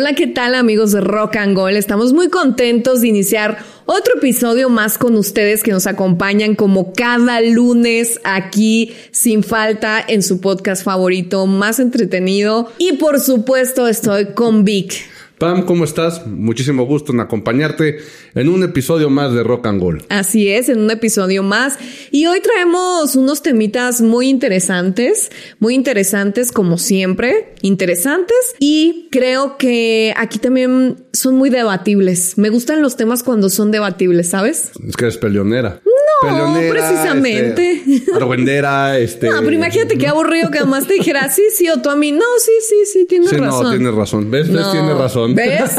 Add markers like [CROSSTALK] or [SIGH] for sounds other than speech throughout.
Hola, ¿qué tal amigos de Rock and Gold? Estamos muy contentos de iniciar otro episodio más con ustedes que nos acompañan como cada lunes aquí sin falta en su podcast favorito más entretenido. Y por supuesto estoy con Vic. Pam, ¿cómo estás? Muchísimo gusto en acompañarte en un episodio más de Rock and Roll. Así es, en un episodio más. Y hoy traemos unos temitas muy interesantes, muy interesantes como siempre, interesantes. Y creo que aquí también son muy debatibles. Me gustan los temas cuando son debatibles, ¿sabes? Es que eres peleonera. No, precisamente. Este, argüendera, este. No, pero imagínate qué aburrido que además te dijera, sí, sí, o tú a mí. No, sí, sí, sí, tienes sí, razón. No, tienes razón. ¿Ves? ¿Ves? Tienes razón. ¿Ves?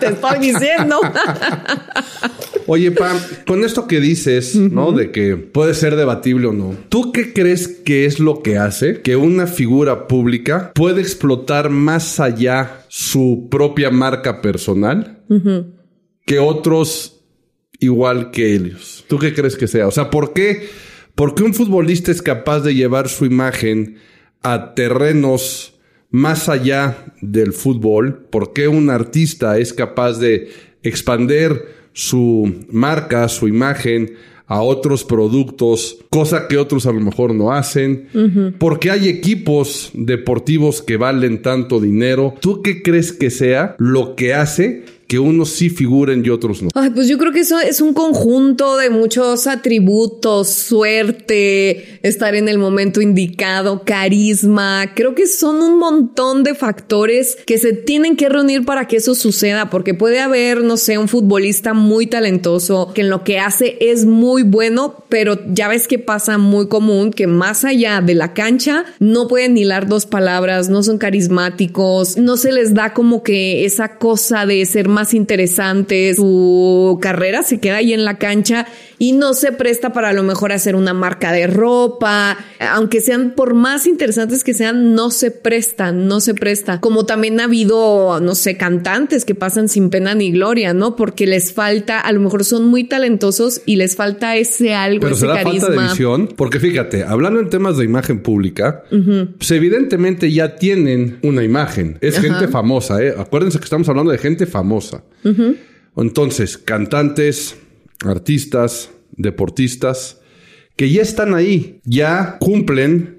te estoy diciendo. [LAUGHS] Oye, Pam, con esto que dices, ¿no? De que puede ser debatible o no. ¿Tú qué crees que es lo que hace que una figura pública puede explotar más allá su propia marca personal que otros igual que ellos. ¿Tú qué crees que sea? O sea, ¿por qué, ¿por qué un futbolista es capaz de llevar su imagen a terrenos más allá del fútbol? ¿Por qué un artista es capaz de expander su marca, su imagen a otros productos, cosa que otros a lo mejor no hacen, porque hay equipos deportivos que valen tanto dinero. ¿Tú qué crees que sea lo que hace que unos sí figuren y otros no? Ay, pues yo creo que eso es un conjunto de muchos atributos, suerte, estar en el momento indicado, carisma. Creo que son un montón de factores que se tienen que reunir para que eso suceda, porque puede haber, no sé, un futbolista muy talentoso que en lo que hace es muy bueno, pero ya ves que pasa muy común que más allá de la cancha no pueden hilar dos palabras, no son carismáticos, no se les da como que esa cosa de ser más interesantes, su carrera se queda ahí en la cancha y no se presta para a lo mejor hacer una marca de ropa, aunque sean por más interesantes que sean, no se prestan, no se presta. Como también ha habido, no sé, cantantes que pasan sin pena ni gloria, ¿no? Porque les falta, a lo mejor son muy talentosos y les falta ese algo, Pero ese será carisma. falta de visión, porque fíjate, hablando en temas de imagen pública, pues evidentemente ya tienen una imagen. Es gente famosa, ¿eh? Acuérdense que estamos hablando de gente famosa. Entonces, cantantes, artistas, deportistas, que ya están ahí, ya cumplen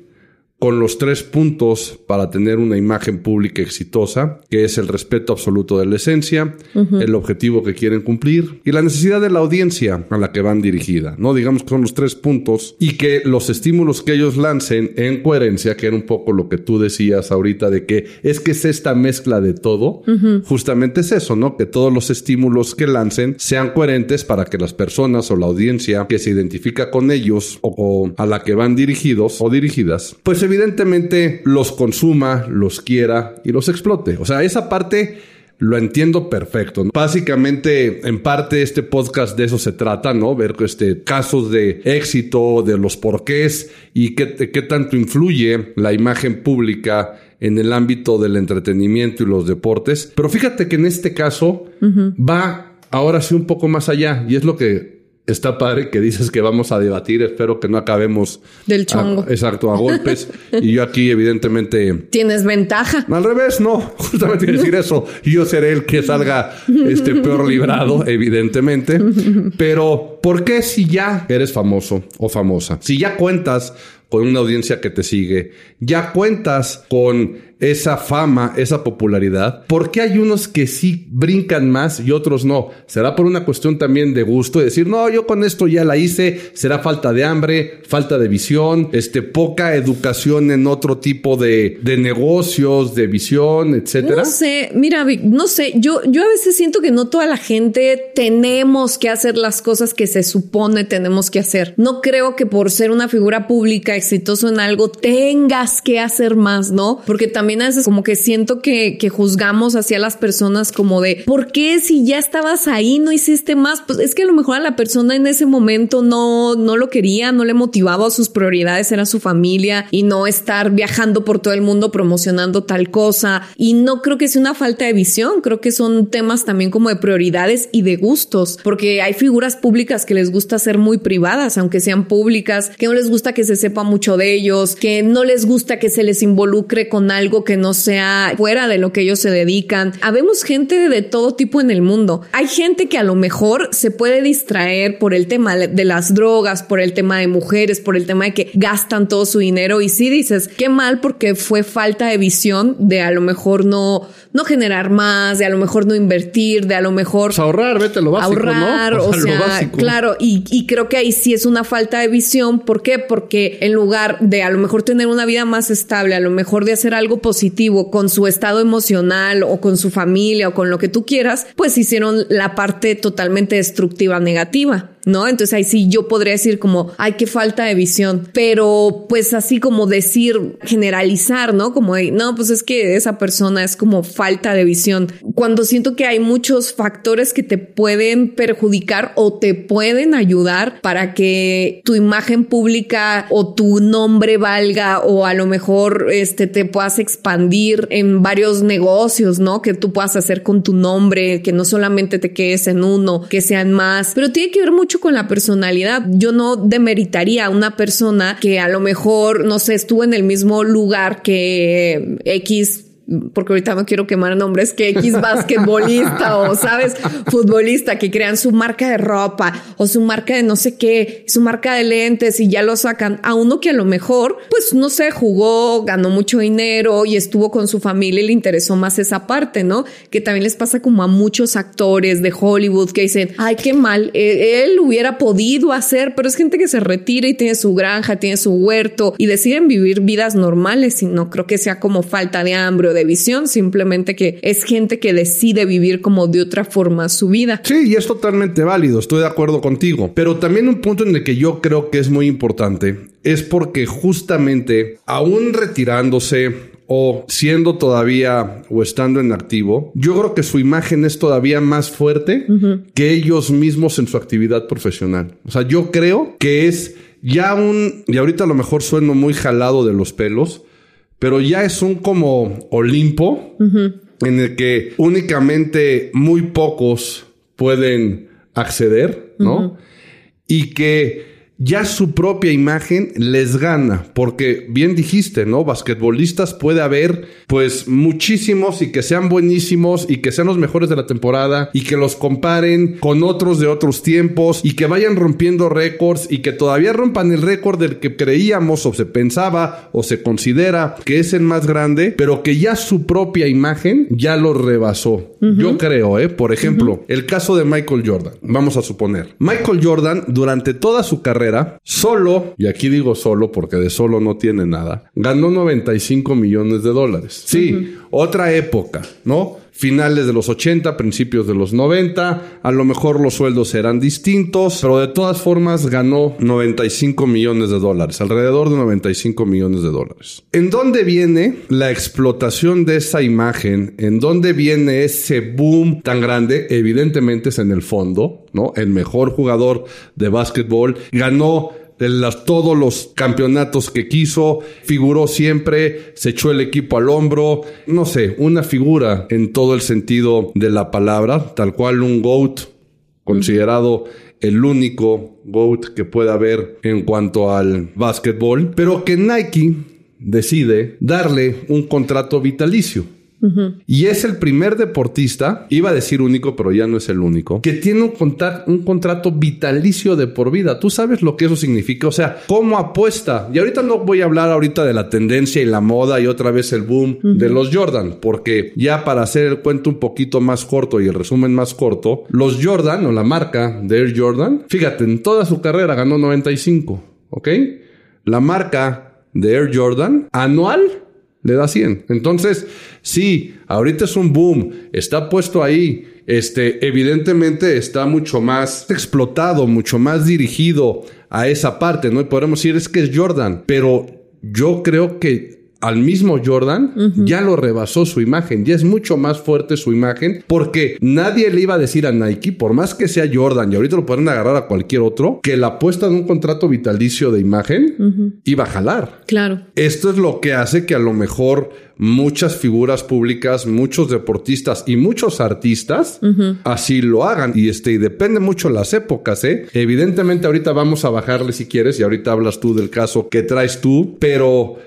con los tres puntos para tener una imagen pública exitosa, que es el respeto absoluto de la esencia, el objetivo que quieren cumplir y la necesidad de la audiencia a la que van dirigida, ¿no? Digamos que son los tres puntos y que los estímulos que ellos lancen en coherencia, que era un poco lo que tú decías ahorita de que es que es esta mezcla de todo, justamente es eso, ¿no? Que todos los estímulos que lancen sean coherentes para que las personas o la audiencia que se identifica con ellos o, o a la que van dirigidos o dirigidas, pues evidentemente los consuma, los quiera y los explote. O sea, esa parte lo entiendo perfecto. Básicamente, en parte, este podcast de eso se trata, ¿no? Ver este, casos de éxito, de los porqués y qué, qué tanto influye la imagen pública en el ámbito del entretenimiento y los deportes. Pero fíjate que en este caso va ahora sí un poco más allá y es lo que está padre que dices que vamos a debatir. Espero que no acabemos. Del chongo. A, exacto, a golpes. [LAUGHS] y yo aquí, evidentemente. Tienes ventaja. Al revés, no. [LAUGHS] Justamente decir eso. Yo seré el que salga este peor librado, evidentemente. Pero, ¿por qué si ya eres famoso o famosa? Si ya cuentas con una audiencia que te sigue, ya cuentas con esa fama, esa popularidad, ¿por qué hay unos que sí brincan más y otros no? ¿Será por una cuestión también de gusto? De decir, no, yo con esto ya la hice, será falta de hambre, falta de visión, este, poca educación en otro tipo de, de negocios, de visión, etcétera. No sé, mira, no sé, yo, yo a veces siento que no toda la gente tenemos que hacer las cosas que se supone tenemos que hacer. No creo que por ser una figura pública exitoso en algo tengas que hacer más, ¿no? Porque también a veces como que siento que, que juzgamos hacia las personas como de, ¿por qué si ya estabas ahí no hiciste más? Pues es que a lo mejor a la persona en ese momento no, no lo quería, no le motivaba, sus prioridades era su familia y no estar viajando por todo el mundo promocionando tal cosa. Y no creo que sea una falta de visión, creo que son temas también como de prioridades y de gustos, porque hay figuras públicas que les gusta ser muy privadas, aunque sean públicas, que no les gusta que se sepa mucho de ellos, que no les gusta que se les involucre con algo que no sea fuera de lo que ellos se dedican. Habemos gente de todo tipo en el mundo. Hay gente que a lo mejor se puede distraer por el tema de las drogas, por el tema de mujeres, por el tema de que gastan todo su dinero y si dices, qué mal porque fue falta de visión de a lo mejor no, no generar más, de a lo mejor no invertir, de a lo mejor... Pues ahorrar, vete lo básico, ahorrar, [LAUGHS] o sea, claro, y, y creo que ahí sí es una falta de visión. ¿Por qué? Porque en lugar de a lo mejor tener una vida más estable, a lo mejor de hacer algo positivo con su estado emocional o con su familia o con lo que tú quieras, pues hicieron la parte totalmente destructiva negativa. ¿No? Entonces ahí sí yo podría decir como, ay, qué falta de visión, pero pues así como decir, generalizar, ¿no? Como, no, pues es que esa persona es como falta de visión. Cuando siento que hay muchos factores que te pueden perjudicar o te pueden ayudar para que tu imagen pública o tu nombre valga o a lo mejor este te puedas expandir en varios negocios, ¿no? Que tú puedas hacer con tu nombre, que no solamente te quedes en uno, que sean más, pero tiene que ver mucho con la personalidad. Yo no demeritaría a una persona que a lo mejor, no sé, estuvo en el mismo lugar que X porque ahorita no quiero quemar nombres, que X basquetbolista o, sabes, futbolista que crean su marca de ropa o su marca de no sé qué, su marca de lentes y ya lo sacan a uno que a lo mejor, pues no sé, jugó, ganó mucho dinero y estuvo con su familia y le interesó más esa parte, ¿no? Que también les pasa como a muchos actores de Hollywood que dicen, ay, qué mal, e, él hubiera podido hacer, pero es gente que se retira y tiene su granja, tiene su huerto y deciden vivir vidas normales y no creo que sea como falta de hambre o de visión, simplemente que es gente que decide vivir como de otra forma su vida. Sí, y es totalmente válido, estoy de acuerdo contigo. Pero también un punto en el que yo creo que es muy importante es porque justamente, aún retirándose o siendo todavía o estando en activo, yo creo que su imagen es todavía más fuerte que ellos mismos en su actividad profesional. O sea, yo creo que es ya un, y ahorita a lo mejor sueno muy jalado de los pelos, pero ya es un como Olimpo en el que únicamente muy pocos pueden acceder, ¿no? Y que ya su propia imagen les gana, porque bien dijiste, ¿no? Basquetbolistas puede haber pues muchísimos y que sean buenísimos y que sean los mejores de la temporada y que los comparen con otros de otros tiempos y que vayan rompiendo récords y que todavía rompan el récord del que creíamos o se pensaba o se considera que es el más grande, pero que ya su propia imagen ya lo rebasó. Yo creo, ¿eh? Por ejemplo, el caso de Michael Jordan, vamos a suponer. Michael Jordan durante toda su carrera solo, y aquí digo solo porque de solo no tiene nada, ganó 95 millones de dólares. Sí, otra época, ¿no? Finales de los 80, principios de los 90. A lo mejor los sueldos eran distintos, pero de todas formas ganó 95 millones de dólares, alrededor de 95 millones de dólares. ¿En dónde viene la explotación de esa imagen? ¿En dónde viene ese boom tan grande? Evidentemente es en el fondo, ¿no? El mejor jugador de básquetbol ganó de todos los campeonatos que quiso, figuró siempre, se echó el equipo al hombro, no sé, una figura en todo el sentido de la palabra, tal cual un GOAT, considerado el único GOAT que pueda haber en cuanto al básquetbol, pero que Nike decide darle un contrato vitalicio. Y es el primer deportista, iba a decir único, pero ya no es el único, que tiene un, un contrato vitalicio de por vida. Tú sabes lo que eso significa, o sea, cómo apuesta. Y ahorita no voy a hablar ahorita de la tendencia y la moda y otra vez el boom de los Jordan, porque ya para hacer el cuento un poquito más corto y el resumen más corto, los Jordan o la marca de Air Jordan, fíjate, en toda su carrera ganó 95, ¿ok? La marca de Air Jordan anual le da 100. Entonces, sí, ahorita es un boom, está puesto ahí, este, evidentemente está mucho más explotado, mucho más dirigido a esa parte, ¿no? Y podemos decir, es que es Jordan, pero yo creo que al mismo Jordan ya lo rebasó su imagen, ya es mucho más fuerte su imagen porque nadie le iba a decir a Nike, por más que sea Jordan y ahorita lo pueden agarrar a cualquier otro, que la apuesta de un contrato vitalicio de imagen iba a jalar. Claro. Esto es lo que hace que a lo mejor muchas figuras públicas, muchos deportistas y muchos artistas así lo hagan. Y este, y depende mucho las épocas, ¿eh? Evidentemente ahorita vamos a bajarle si quieres y ahorita hablas tú del caso que traes tú, pero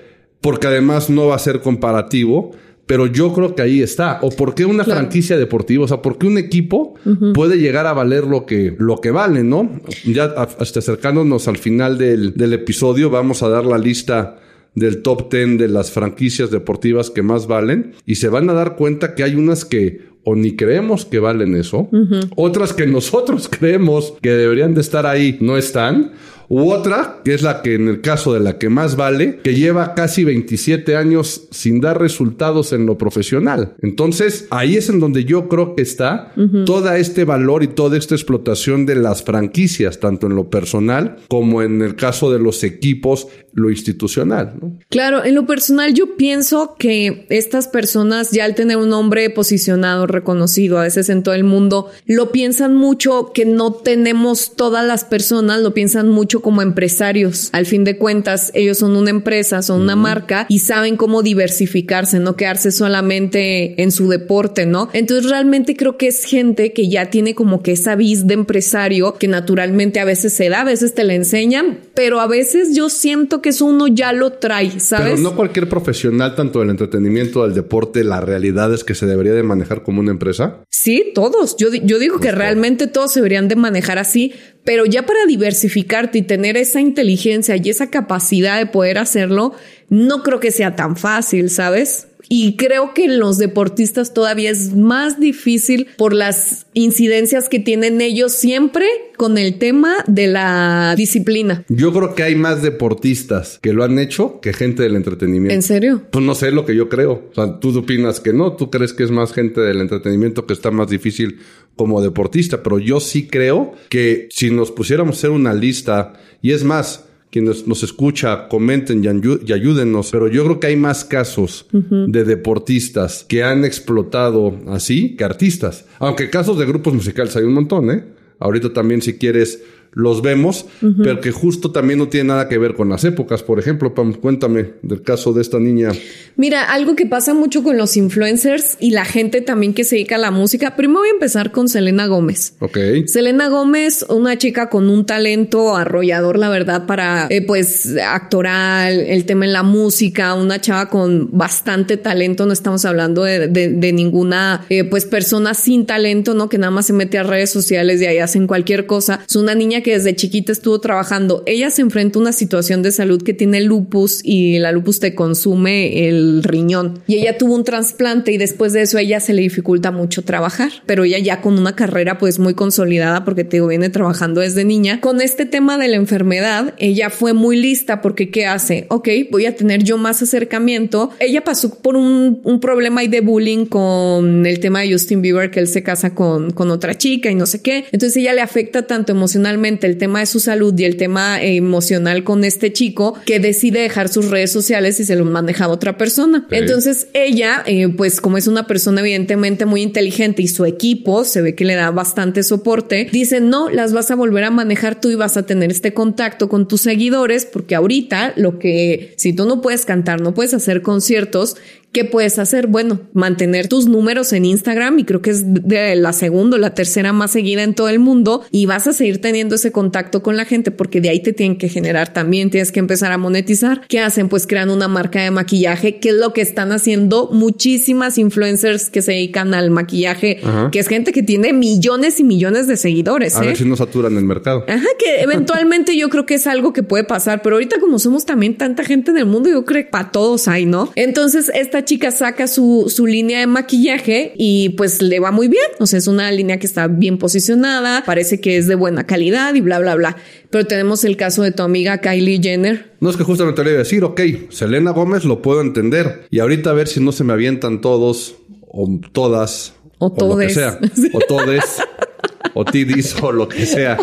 porque además no va a ser comparativo. Pero yo creo que ahí está. ¿O por qué una franquicia deportiva? O sea, ¿por qué un equipo puede llegar a valer lo que, lo que vale, no? Ya hasta acercándonos al final del, del episodio, vamos a dar la lista del top 10 de las franquicias deportivas que más valen y se van a dar cuenta que hay unas que o ni creemos que valen eso, otras que nosotros [LAUGHS] creemos que deberían de estar ahí no están, u otra, que es la que en el caso de la que más vale, que lleva casi 27 años sin dar resultados en lo profesional. Entonces, ahí es en donde yo creo que está todo este valor y toda esta explotación de las franquicias, tanto en lo personal como en el caso de los equipos, lo institucional. Claro, en lo personal yo pienso que estas personas ya al tener un nombre posicionado, reconocido, a veces en todo el mundo, lo piensan mucho que no tenemos todas las personas, lo piensan mucho como empresarios. Al fin de cuentas, ellos son una empresa, son una marca y saben cómo diversificarse, no quedarse solamente en su deporte, ¿no? Entonces realmente creo que es gente que ya tiene como que esa vis de empresario que naturalmente a veces se da, a veces te la enseñan, pero a veces yo siento que eso uno ya lo trae, ¿sabes? Pero no cualquier profesional, tanto del entretenimiento, del deporte, la realidad es que se debería de manejar como una empresa. Sí, todos. Yo, yo digo que realmente todos se deberían de manejar así, pero ya para diversificarte y tener esa inteligencia y esa capacidad de poder hacerlo, no creo que sea tan fácil, ¿sabes? Y creo que en los deportistas todavía es más difícil por las incidencias que tienen ellos siempre con el tema de la disciplina. Yo creo que hay más deportistas que lo han hecho que gente del entretenimiento. ¿En serio? Pues no sé lo que yo creo. O sea, tú opinas que no, tú crees que es más gente del entretenimiento que está más difícil como deportista, pero yo sí creo que si nos pusiéramos a hacer una lista, y es más, quienes nos escucha, comenten y, ayúdennos, pero yo creo que hay más casos de deportistas que han explotado así que artistas. Aunque casos de grupos musicales hay un montón, ¿eh? Ahorita también si quieres los vemos, pero que justo también no tiene nada que ver con las épocas. Por ejemplo, Pam, cuéntame del caso de esta niña. Mira, algo que pasa mucho con los influencers y la gente también que se dedica a la música. Primero voy a empezar con Selena Gómez. Ok. Selena Gómez, una chica con un talento arrollador, la verdad, para, eh, pues, actoral, el tema en la música, una chava con bastante talento. No estamos hablando de, ninguna, eh, pues, persona sin talento, ¿no? Que nada más se mete a redes sociales y ahí hacen cualquier cosa. Es una niña que desde chiquita estuvo trabajando. Ella se enfrenta a una situación de salud que tiene lupus y la lupus te consume el riñón. Y ella tuvo un trasplante y después de eso a ella se le dificulta mucho trabajar, pero ella ya con una carrera pues muy consolidada porque te viene trabajando desde niña. Con este tema de la enfermedad, ella fue muy lista porque ¿qué hace? Ok, voy a tener yo más acercamiento. Ella pasó por un, un problema ahí de bullying con el tema de Justin Bieber, que él se casa con, con otra chica y no sé qué. Entonces ella le afecta tanto emocionalmente el tema de su salud y el tema emocional con este chico que decide dejar sus redes sociales y se lo maneja a otra persona. Entonces ella, eh, pues como es una persona evidentemente muy inteligente y su equipo se ve que le da bastante soporte, dice no, las vas a volver a manejar tú y vas a tener este contacto con tus seguidores porque ahorita lo que si tú no puedes cantar, no puedes hacer conciertos, ¿Qué puedes hacer? Bueno, mantener tus números en Instagram y creo que es de la segunda o la tercera más seguida en todo el mundo y vas a seguir teniendo ese contacto con la gente porque de ahí te tienen que generar también, tienes que empezar a monetizar. ¿Qué hacen? Pues crean una marca de maquillaje, que es lo que están haciendo muchísimas influencers que se dedican al maquillaje, que es gente que tiene millones y millones de seguidores. A ver ¿eh? si no saturan el mercado. Ajá, que [LAUGHS] eventualmente yo creo que es algo que puede pasar, pero ahorita como somos también tanta gente en el mundo, yo creo que para todos hay, ¿no? Entonces, esta chica saca su, su línea de maquillaje y pues le va muy bien. O sea, es una línea que está bien posicionada, parece que es de buena calidad y bla, bla, bla. Pero tenemos el caso de tu amiga Kylie Jenner. No es que justamente le iba a decir, ok, Selena Gómez lo puedo entender. Y ahorita a ver si no se me avientan todos o todas. O, o lo que sea. O todes. [LAUGHS] o tidis o lo que sea.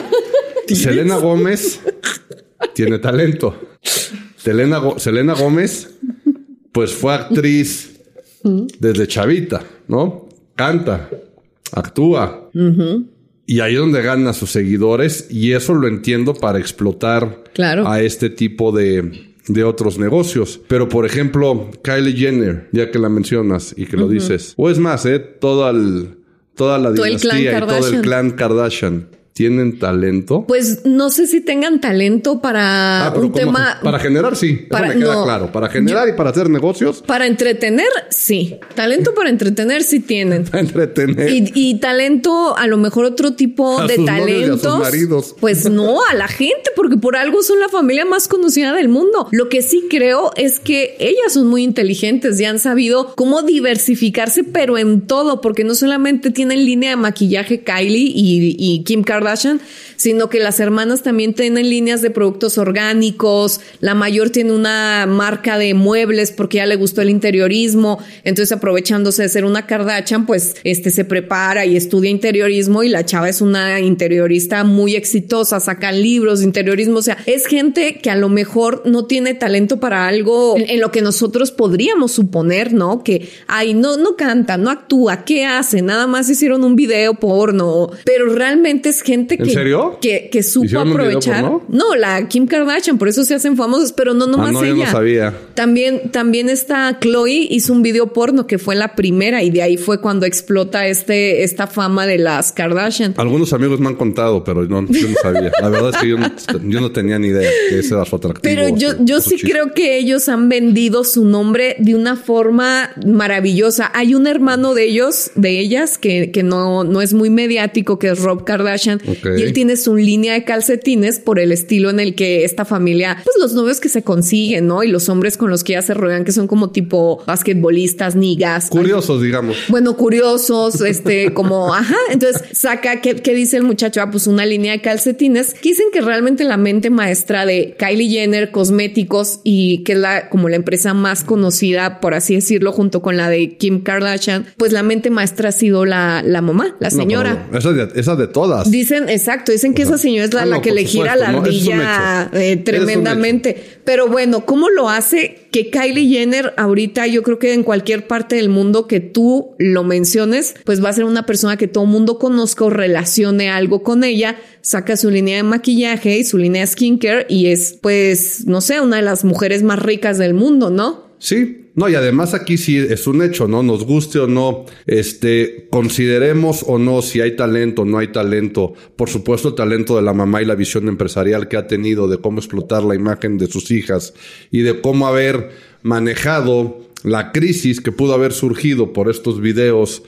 Selena Gómez tiene talento. Selena, Selena Gómez pues fue actriz desde chavita, ¿no? Canta, actúa. Y ahí es donde gana sus seguidores y eso lo entiendo para explotar a este tipo de, de otros negocios. Pero por ejemplo, Kylie Jenner, ya que la mencionas y que lo dices, o es más, ¿eh? Todo el, toda la dinastía y todo el clan Kardashian tienen talento? Pues no sé si tengan talento para ah, un tema. Para generar, sí. Para, me queda claro. Para generar y para hacer negocios. Para entretener, sí. Talento para entretener, sí tienen. Para [LAUGHS] entretener. Y, talento, a lo mejor otro tipo de talentos. maridos. Pues no, a la gente, porque por algo son la familia más conocida del mundo. Lo que sí creo es que ellas son muy inteligentes y han sabido cómo diversificarse, pero en todo, porque no solamente tienen línea de maquillaje Kylie y, y Kim Kardashian Question. Sino que las hermanas también tienen líneas de productos orgánicos, la mayor tiene una marca de muebles porque ya le gustó el interiorismo, entonces aprovechándose de ser una Kardashian, pues este se prepara y estudia interiorismo y la chava es una interiorista muy exitosa, sacan libros de interiorismo, o sea, es gente que a lo mejor no tiene talento para algo en, lo que nosotros podríamos suponer, ¿no? Que, ay, no, no canta, no actúa, ¿qué hace? Nada más hicieron un video porno, pero realmente es gente que, ¿En serio? Que, que supo aprovechar. No, la Kim Kardashian, por eso se hacen famosos, pero no nomás ah, no, ella. no sabía. También, también está Chloe hizo un video porno que fue la primera y de ahí fue cuando explota este, esta fama de las Kardashian. Algunos amigos me han contado, pero no, yo no sabía. La verdad es que yo no, tenía ni idea que ese era su atractivo. Pero yo, yo sí creo que ellos han vendido su nombre de una forma maravillosa. Hay un hermano de ellos, de ellas, que, que no, no es muy mediático, que es Rob Kardashian, y él tiene su línea de calcetines por el estilo en el que esta familia, pues los novios que se consiguen, ¿no? Y los hombres con los que ya se rodean, que son como tipo basquetbolistas, nigas. Curiosos, digamos. Bueno, curiosos, este, como, [LAUGHS] ajá. Entonces saca, ¿qué, ¿qué, dice el muchacho? Ah, pues una línea de calcetines. Que dicen que realmente la mente maestra de Kylie Jenner, cosméticos, y que es la, como la empresa más conocida, por así decirlo, junto con la de Kim Kardashian, pues la mente maestra ha sido la, la mamá, la señora. esa, de, esa de todas. Dicen exacto, dicen que esa señora es la, ah, que le gira la ardilla eh, tremendamente. Pero bueno, ¿cómo lo hace? Que Kylie Jenner ahorita yo creo que en cualquier parte del mundo que tú lo menciones, pues va a ser una persona que todo el mundo conozca o relacione algo con ella, saca su línea de maquillaje y su línea de skincare y es pues, no sé, una de las mujeres más ricas del mundo, ¿no? Sí, no, y además aquí sí es un hecho, ¿no? Nos guste o no, este, consideremos o no si hay talento o no hay talento. Por supuesto, el talento de la mamá y la visión empresarial que ha tenido de cómo explotar la imagen de sus hijas y de cómo haber manejado la crisis que pudo haber surgido por estos videos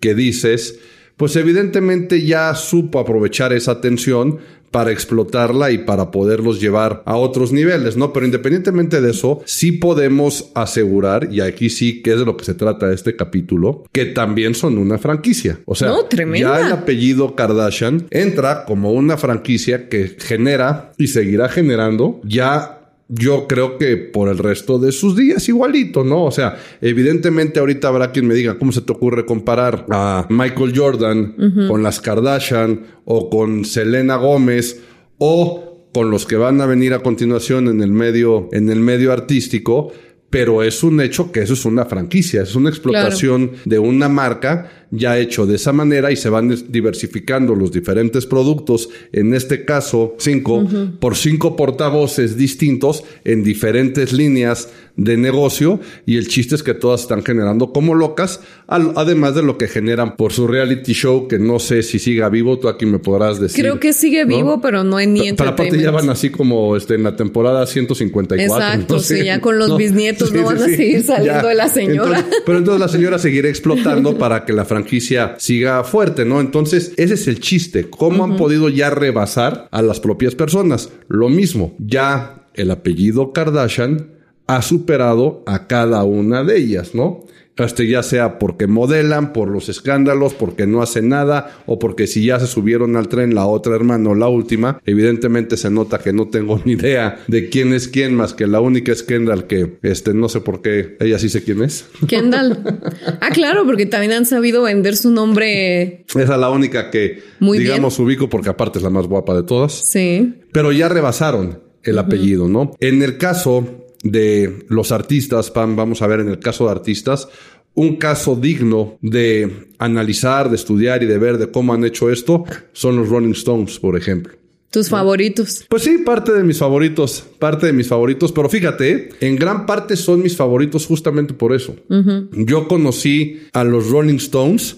que dices, pues evidentemente ya supo aprovechar esa tensión para explotarla y para poderlos llevar a otros niveles, ¿no? Pero independientemente de eso, sí podemos asegurar, y aquí sí que es de lo que se trata este capítulo, que también son una franquicia. O sea, ya el apellido Kardashian entra como una franquicia que genera y seguirá generando ya yo creo que por el resto de sus días igualito, ¿no? O sea, evidentemente ahorita habrá quien me diga, ¿cómo se te ocurre comparar a Michael Jordan con las Kardashian o con Selena Gómez o con los que van a venir a continuación en el medio, en el medio artístico? pero es un hecho que eso es una franquicia, es una explotación de una marca ya hecho de esa manera y se van diversificando los diferentes productos, en este caso cinco, por cinco portavoces distintos en diferentes líneas de negocio y el chiste es que todas están generando como locas, además de lo que generan por su reality show, que no sé si siga vivo, tú aquí me podrás decir. Creo que sigue vivo, pero no en ni Pero aparte ya van así como este, en la temporada 154. Exacto, sí, ya con los bisnietos no van a seguir saliendo de la señora. pero entonces la señora seguirá explotando [LAUGHS] para que la franquicia siga fuerte, ¿no? Entonces, ese es el chiste. ¿Cómo han podido ya rebasar a las propias personas? Lo mismo, ya el apellido Kardashian ha superado a cada una de ellas, ¿no? Este, ya sea porque modelan, por los escándalos, porque no hacen nada, o porque si ya se subieron al tren la otra hermana o la última, evidentemente se nota que no tengo ni idea de quién es quién, más que la única es Kendall, que este, no sé por qué, ella sí sé quién es. Kendall. [LAUGHS] Ah, claro, porque también han sabido vender su nombre. Esa es la única que, digamos, ubico porque aparte es la más guapa de todas. Sí. Pero ya rebasaron el apellido, ¿no? En el caso de los artistas, Pam, vamos a ver en el caso de artistas, un caso digno de analizar, de estudiar y de ver de cómo han hecho esto son los Rolling Stones, por ejemplo. Tus favoritos. Pues sí, parte de mis favoritos, parte de mis favoritos, pero fíjate, en gran parte son mis favoritos justamente por eso. Yo conocí a los Rolling Stones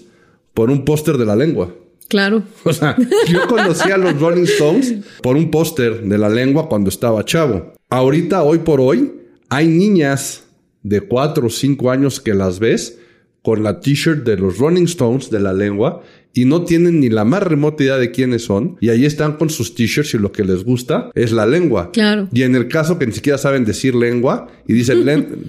por un póster de la lengua. Claro. O sea, yo conocí a los Rolling Stones por un póster de la lengua cuando estaba chavo. Ahorita, hoy por hoy, hay niñas de 4 o 5 años que las ves con la t-shirt de los Rolling Stones de la lengua y no tienen ni la más remota idea de quiénes son y ahí están con sus t-shirts y lo que les gusta es la lengua. Claro. Y en el caso que ni siquiera saben decir lengua y dicen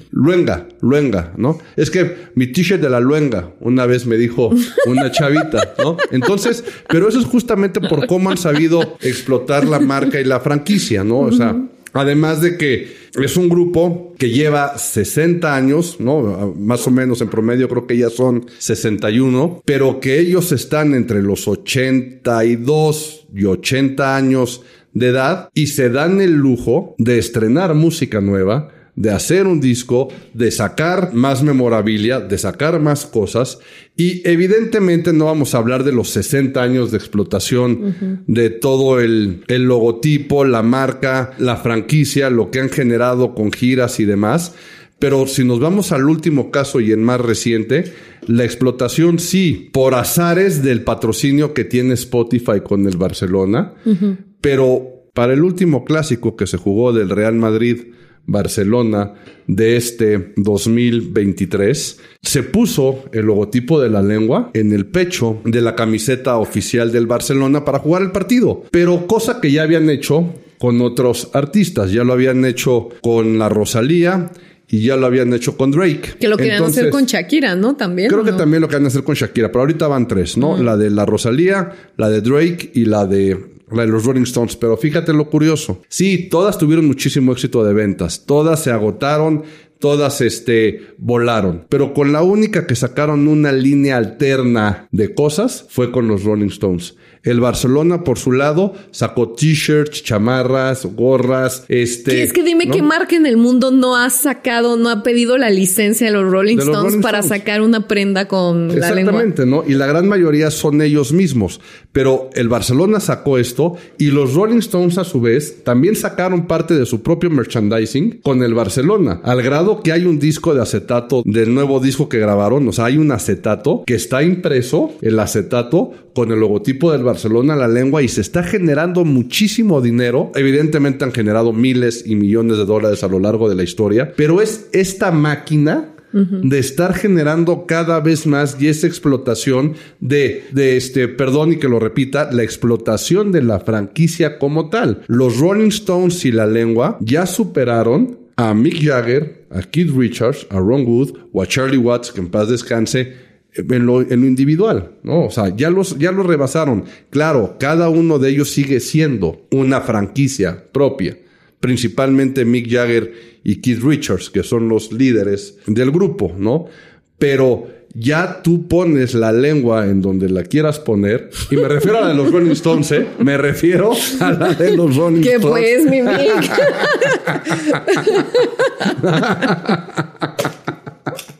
[LAUGHS] luenga, luenga, ¿no? Es que mi t-shirt de la luenga una vez me dijo una [LAUGHS] chavita, ¿no? Entonces, pero eso es justamente por [LAUGHS] cómo han sabido explotar la marca y la franquicia, ¿no? O sea, Además de que es un grupo que lleva 60 años, ¿no? Más o menos en promedio creo que ya son 61, pero que ellos están entre los 82 y 80 años de edad y se dan el lujo de estrenar música nueva de hacer un disco, de sacar más memorabilia, de sacar más cosas. Y evidentemente no vamos a hablar de los 60 años de explotación de todo el, el logotipo, la marca, la franquicia, lo que han generado con giras y demás. Pero si nos vamos al último caso y en más reciente, la explotación sí, por azares del patrocinio que tiene Spotify con el Barcelona, pero para el último clásico que se jugó del Real Madrid Barcelona de este 2023, se puso el logotipo de la lengua en el pecho de la camiseta oficial del Barcelona para jugar el partido. Pero cosa que ya habían hecho con otros artistas, ya lo habían hecho con la Rosalía, y ya lo habían hecho con Drake. Que lo querían hacer con Shakira, ¿no? También. Creo que también lo querían hacer con Shakira, pero ahorita van tres, ¿no? La de la Rosalía, la de Drake y la de la de los Rolling Stones, pero fíjate lo curioso. Sí, todas tuvieron muchísimo éxito de ventas, todas se agotaron, todas este volaron, pero con la única que sacaron una línea alterna de cosas fue con los Rolling Stones. El Barcelona, por su lado, sacó t-shirts, chamarras, gorras, este... es que dime qué marca en el mundo no ha sacado, no ha pedido la licencia de los Rolling Stones para sacar una prenda con la lengua. Exactamente, ¿no? Y la gran mayoría son ellos mismos. Pero el Barcelona sacó esto y los Rolling Stones, a su vez, también sacaron parte de su propio merchandising con el Barcelona. Al grado que hay un disco de acetato del nuevo disco que grabaron. O sea, hay un acetato que está impreso, el acetato, con el logotipo del Barcelona la lengua y se está generando muchísimo dinero. Evidentemente han generado miles y millones de dólares a lo largo de la historia, pero es esta máquina de estar generando cada vez más y esa explotación de, de este, perdón y que lo repita, la explotación de la franquicia como tal. Los Rolling Stones y la lengua ya superaron a Mick Jagger, a Keith Richards, a Ron Wood o a Charlie Watts, que en paz descanse, en lo, individual, ¿no? O sea, ya los, ya los rebasaron. Claro, cada uno de ellos sigue siendo una franquicia propia. Principalmente Mick Jagger y Keith Richards, que son los líderes del grupo, ¿no? Pero ya tú pones la lengua en donde la quieras poner. Y me refiero a la de los Rolling Stones, ¿eh? Me refiero a la de los Rolling ¿Qué Stones. pues, mi? [LAUGHS]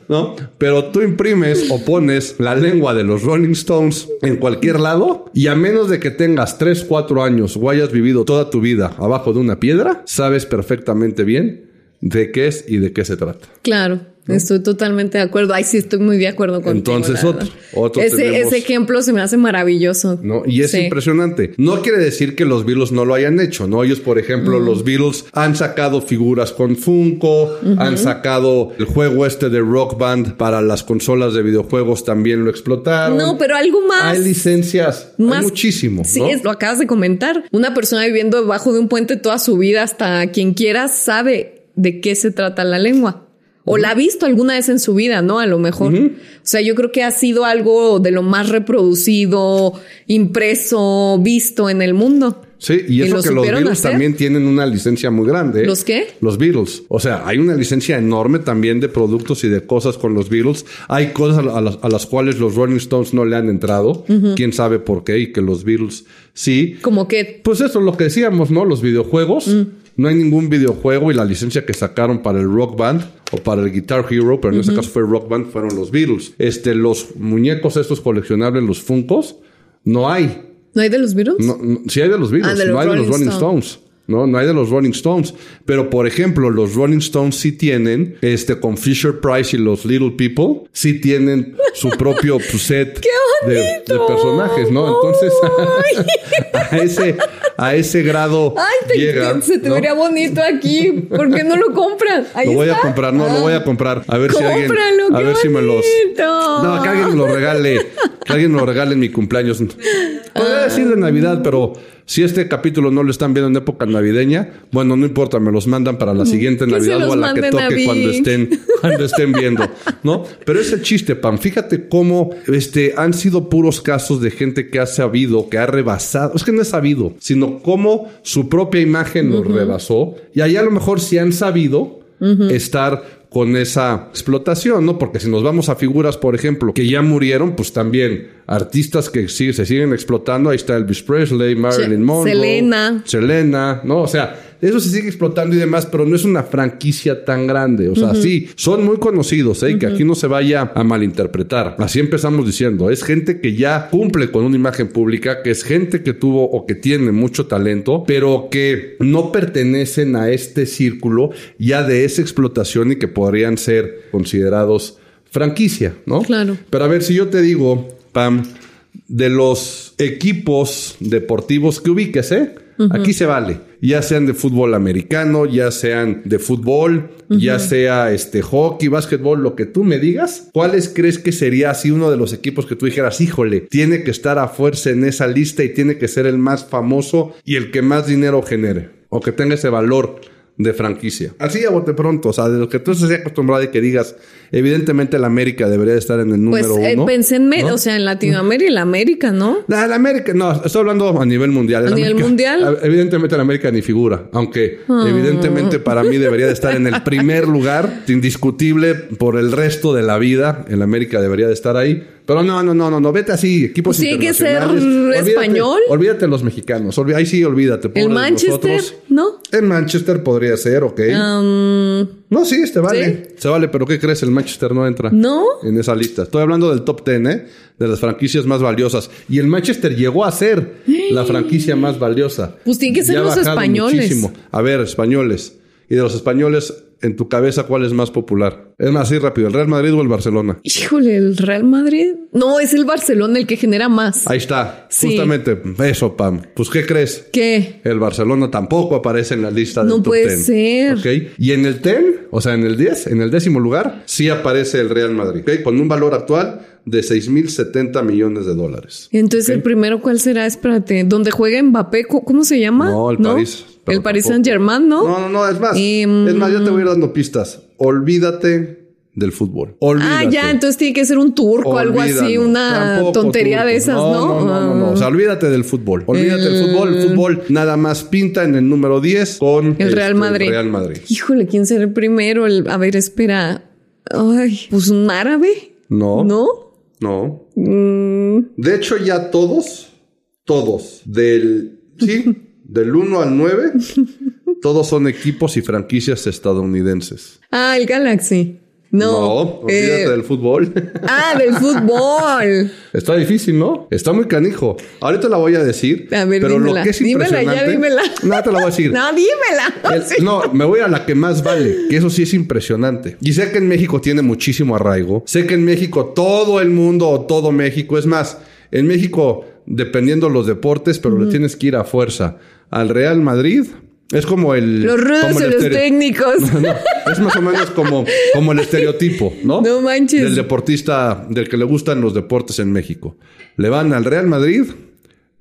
¿no? Pero tú imprimes o pones la lengua de los Rolling Stones en cualquier lado y a menos de que tengas 3, 4 años o hayas vivido toda tu vida abajo de una piedra, sabes perfectamente bien de qué es y de qué se trata. Claro. Estoy totalmente de acuerdo. Ay, sí, estoy muy de acuerdo contigo. Entonces, otro, otro ese, tenemos, ese ejemplo se me hace maravilloso. ¿no? Y es Sí. impresionante. No quiere decir que los Beatles no lo hayan hecho, ¿no? Ellos, por ejemplo, los Beatles han sacado figuras con Funko, han sacado el juego este de Rock Band para las consolas de videojuegos, también lo explotaron. No, pero algo más. Hay licencias, más- hay muchísimo, Sí, ¿no? es- lo acabas de comentar. Una persona viviendo debajo de un puente toda su vida, hasta quien quiera, sabe de qué se trata la lengua. O la ha visto alguna vez en su vida, ¿no? A lo mejor. O sea, yo creo que ha sido algo de lo más reproducido, impreso, visto en el mundo. Sí, y eso lo que los Beatles hacer. también tienen una licencia muy grande. ¿eh? ¿Los qué? Los Beatles. O sea, hay una licencia enorme también de productos y de cosas con los Beatles. Hay cosas a las, a las cuales los Rolling Stones no le han entrado. Quién sabe por qué y que los Beatles sí. Como que Pues eso, lo que decíamos, ¿no? Los videojuegos. Mm. no hay ningún videojuego y la licencia que sacaron para el Rock Band o para el Guitar Hero, pero en este caso fue Rock Band, fueron los Beatles. Este, los muñecos estos coleccionables, los Funkos, no hay. ¿No hay de los Beatles? No, no, sí hay de los Beatles, Ah, de los no hay de los Rolling Stones. No, no hay de los Rolling Stones. Pero, por ejemplo, los Rolling Stones sí tienen, este, con Fisher Price y los Little People, sí tienen su propio pues, [LAUGHS] set de, personajes, ¿no? Entonces, [LAUGHS] a ese, a ese grado Ay, te- llega. se te ¿no? vería bonito aquí. ¿Por qué no lo compran? Ahí Lo voy a comprar, no, lo voy a comprar. A ver si alguien. A ver si me los. No, que alguien me lo regale. Que alguien me lo regale en mi cumpleaños. Podría decir de Navidad, pero si este capítulo no lo están viendo en época navideña, bueno, no importa, me los mandan para la siguiente Navidad o a la que toque cuando estén, cuando estén viendo, ¿no? Pero ese chiste, Pam, fíjate cómo este, han sido puros casos de gente que ha sabido, que ha rebasado, es que no es sabido, sino cómo su propia imagen los rebasó y ahí a lo mejor sí han sabido estar con esa explotación, ¿no? Porque si nos vamos a figuras, por ejemplo, que ya murieron, pues también artistas que sí, se siguen explotando, ahí está Elvis Presley, Marilyn Monroe, Selena. Selena, ¿no? O sea, eso se sigue explotando y demás, pero no es una franquicia tan grande. O sea, sí, son muy conocidos, ¿eh? Que aquí no se vaya a malinterpretar. Así empezamos diciendo, es gente que ya cumple con una imagen pública, que es gente que tuvo o que tiene mucho talento, pero que no pertenecen a este círculo ya de esa explotación y que podrían ser considerados franquicia, ¿no? Claro. Pero a ver, si yo te digo, Pam, de los equipos deportivos que ubiques, ¿eh? Aquí se vale. Ya sean de fútbol americano, ya sean de fútbol, ya sea este hockey, básquetbol, lo que tú me digas. ¿Cuáles crees que sería así uno de los equipos que tú dijeras, híjole, tiene que estar a fuerza en esa lista y tiene que ser el más famoso y el que más dinero genere? O que tenga ese valor de franquicia. Así a bote pronto, o sea, de lo que tú estés acostumbrado y que digas, evidentemente la América debería de estar en el Pues número eh, uno. pensé en, ¿no? o sea, en Latinoamérica y la América, ¿no? La, la América, no, estoy hablando a nivel mundial. ¿A La nivel América- mundial? Evidentemente la América ni figura, aunque evidentemente para mí debería de estar en el primer lugar, indiscutible por el resto de la vida. El América debería de estar ahí. Pero no, no, no, no, no, vete así, equipos Pues tiene que ser internacionales. Olvídate- español. Olvídate los mexicanos, olví- ahí sí olvídate. El Manchester, nosotros. ¿no? En Manchester podría ser, ok. Um, No, sí, este vale. Se vale, pero ¿qué crees? El Manchester no entra. ¿No? En esa lista. Estoy hablando del top 10, ¿eh? De las franquicias más valiosas. Y el Manchester llegó a ser la franquicia más valiosa. Pues tienen que ser Ya los españoles. A ver, españoles. Y de los españoles, en tu cabeza, ¿cuál es más popular? Es más, así rápido. ¿El Real Madrid o el Barcelona? híjole, el Real Madrid. No, es el Barcelona el que genera más. Ahí está. Sí. Justamente. Eso, Pam. Pues, ¿qué crees? ¿Qué? El Barcelona tampoco aparece en la lista del No top puede 10. ser. ¿ok? Y en el 10, o sea, en el 10, en el décimo lugar, sí aparece el Real Madrid. ¿ok? Con un valor actual de 6.070 millones de dólares. Entonces, ¿el primero cuál será? Espérate. ¿Dónde juega Mbappé? ¿Cómo cómo se llama? No, el París. Pero El Paris. Saint Germain, ¿no? No, no, no, es más. Em, es más, yo te voy a ir dando pistas. Olvídate del fútbol. Ah, ya, entonces tiene que ser un turco, algo así, una Tampoco tontería turco. de esas, ¿no? No, no, no, no. O sea, olvídate del fútbol. Olvídate del fútbol. El fútbol nada más pinta en el número 10 con El Real este, Madrid. Real Madrid. Híjole, ¿quién será el primero? El- a ver, espera. Ay, pues un árabe, No. ¿no? No. Mm, De hecho, ya todos, todos, del, sí, [LAUGHS] del 1 al 9, [LAUGHS] todos son equipos y franquicias estadounidenses. Ah, el Galaxy. No. olvídate eh, del fútbol. Ah, del fútbol. [LAUGHS] Está difícil, ¿no? Está muy canijo. Ahorita la voy a decir. A ver, pero dímela. lo que es Dímela, ya impresionante. dímela. [LAUGHS] No, te la voy a decir. No, dímela. El- Sí. No, me voy a la que más vale, que eso sí es impresionante. Y sé que en México tiene muchísimo arraigo. Sé que en México todo el mundo o todo México, es más, en México, dependiendo los deportes, pero le tienes que ir a fuerza. Al Real Madrid es como el. Los rudos y los estere- técnicos. [LAUGHS] No, es más o menos como, como el estereotipo, ¿no? No manches. Del deportista, del que le gustan los deportes en México. Le van al Real Madrid,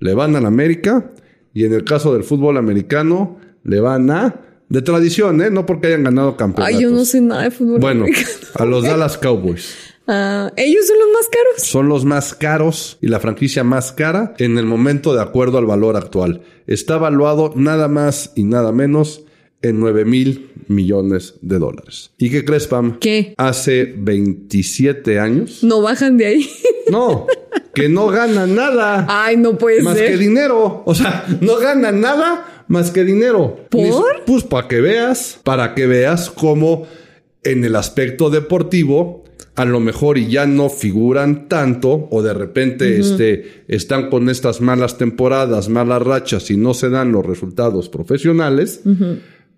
le van al América, y en el caso del fútbol americano, le van a. De tradición, ¿eh? No porque hayan ganado campeonatos. Ay, yo no sé nada de fútbol. Bueno, americano. a los [LAUGHS] Dallas Cowboys. Ah, ellos son los más caros. Son los más caros y la franquicia más cara en el momento de acuerdo al valor actual. Está evaluado nada más y nada menos en 9 mil millones de dólares. ¿Y qué crees, Pam? ¿Qué? Hace 27 años. No bajan de ahí. [LAUGHS] No, que no ganan nada. Ay, no puede más ser. que dinero. O sea, no ganan nada más que dinero. ¿Por? Pues para que veas, para que veas cómo en el aspecto deportivo a lo mejor y ya no figuran tanto o de repente este, están con estas malas temporadas, malas rachas y no se dan los resultados profesionales,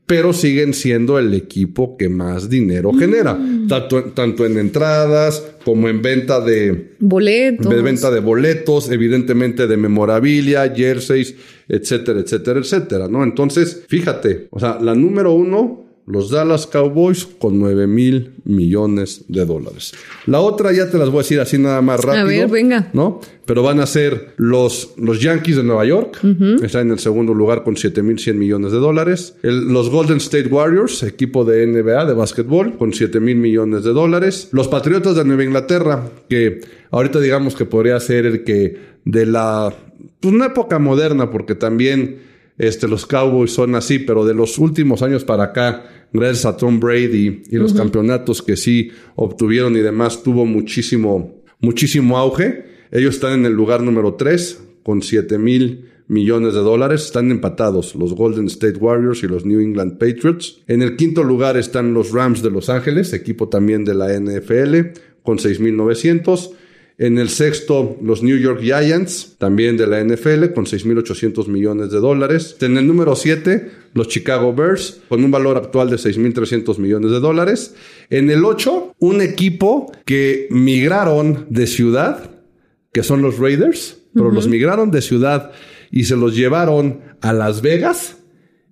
pero siguen siendo el equipo que más dinero genera, tanto, tanto en entradas como en venta de boletos. De venta de boletos, evidentemente de memorabilia, jerseys, etcétera, etcétera, etcétera, ¿no? Entonces, fíjate, o sea, la número uno los Dallas Cowboys con 9 mil millones de dólares. La otra ya te las voy a decir así nada más rápido. A ver, venga. ¿No? Pero van a ser los, los Yankees de Nueva York. Están en el segundo lugar con 7 mil 100 millones de dólares. los Golden State Warriors, equipo de NBA de básquetbol, con 7 mil millones de dólares. Los Patriotas de Nueva Inglaterra, que ahorita digamos que podría ser el que de la, pues, una época moderna, porque también este, los Cowboys son así, pero de los últimos años para acá, gracias a Tom Brady y los campeonatos que sí obtuvieron y demás, tuvo muchísimo, muchísimo auge. Ellos están en el lugar número 3 con 7 mil millones de dólares. Están empatados los Golden State Warriors y los New England Patriots. En el quinto lugar están los Rams de Los Ángeles, equipo también de la NFL, con 6.900. En el sexto, los New York Giants, también de la NFL, con 6.800 millones de dólares. En el número 7, los Chicago Bears, con un valor actual de 6.300 millones de dólares. En el 8, un equipo que migraron de ciudad, que son los Raiders, pero los migraron de ciudad y se los llevaron a Las Vegas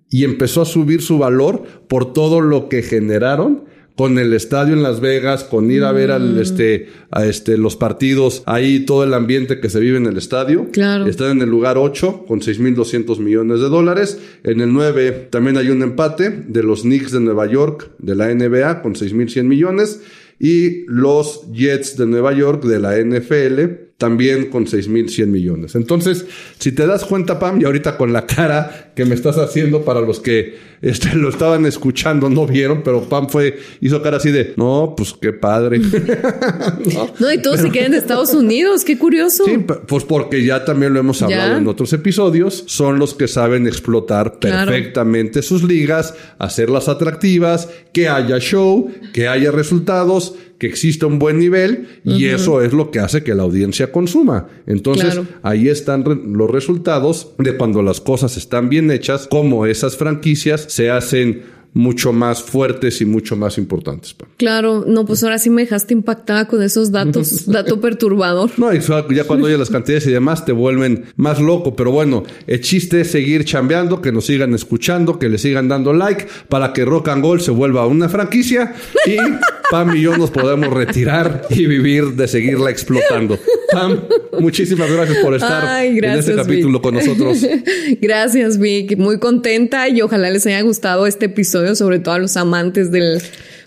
y empezó a subir su valor por todo lo que generaron con el estadio en Las Vegas, con ir a ver al, mm. este, a este, los partidos, ahí todo el ambiente que se vive en el estadio. Claro. Están en el lugar 8 con 6.200 millones de dólares. En el 9 también hay un empate de los Knicks de Nueva York de la NBA con 6.100 millones y los Jets de Nueva York de la NFL también con 6.100 millones. Entonces, si te das cuenta, Pam, y ahorita con la cara que me estás haciendo para los que este, lo estaban escuchando, no vieron, pero Pam fue, hizo cara así de, no, pues qué padre. [LAUGHS] no, y todos se quedan de Estados Unidos, qué curioso. Sí, pues porque ya también lo hemos hablado en otros episodios, son los que saben explotar perfectamente sus ligas, hacerlas atractivas, que haya show, que haya resultados que exista un buen nivel y eso es lo que hace que la audiencia consuma. Entonces, ahí están los resultados de cuando las cosas están bien hechas, como esas franquicias se hacen mucho más fuertes y mucho más importantes. Claro, no, pues ahora sí me dejaste impactada con esos datos, [LAUGHS] dato perturbador. No, ya cuando oyes las cantidades y demás te vuelven más loco, pero bueno, el chiste es seguir chambeando, que nos sigan escuchando, que le sigan dando like para que Rock and Gold se vuelva una franquicia y [LAUGHS] Pam y yo nos podemos retirar y vivir de seguirla explotando. Pam, muchísimas gracias por estar en este capítulo con nosotros. [LAUGHS] Gracias, Vic. Muy contenta y ojalá les haya gustado este episodio, sobre todo a los amantes del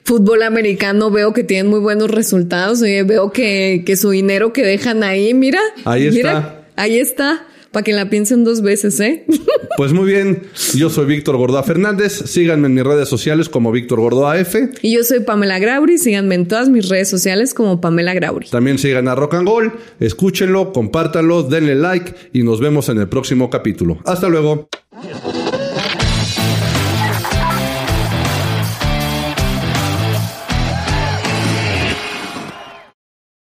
fútbol americano. Veo que tienen muy buenos resultados. veo que, que su dinero que dejan ahí, mira. Ahí está. ahí está para que la piensen dos veces, ¿eh? [LAUGHS] Pues muy bien, yo soy Víctor Gordoa Fernández, síganme en mis redes sociales como Víctor Gordoa F. Y yo soy Pamela Grauri, síganme en todas mis redes sociales como Pamela Grauri. También sigan a Rock and Gold, escúchenlo, compártanlo, denle like y nos vemos en el próximo capítulo. Hasta luego.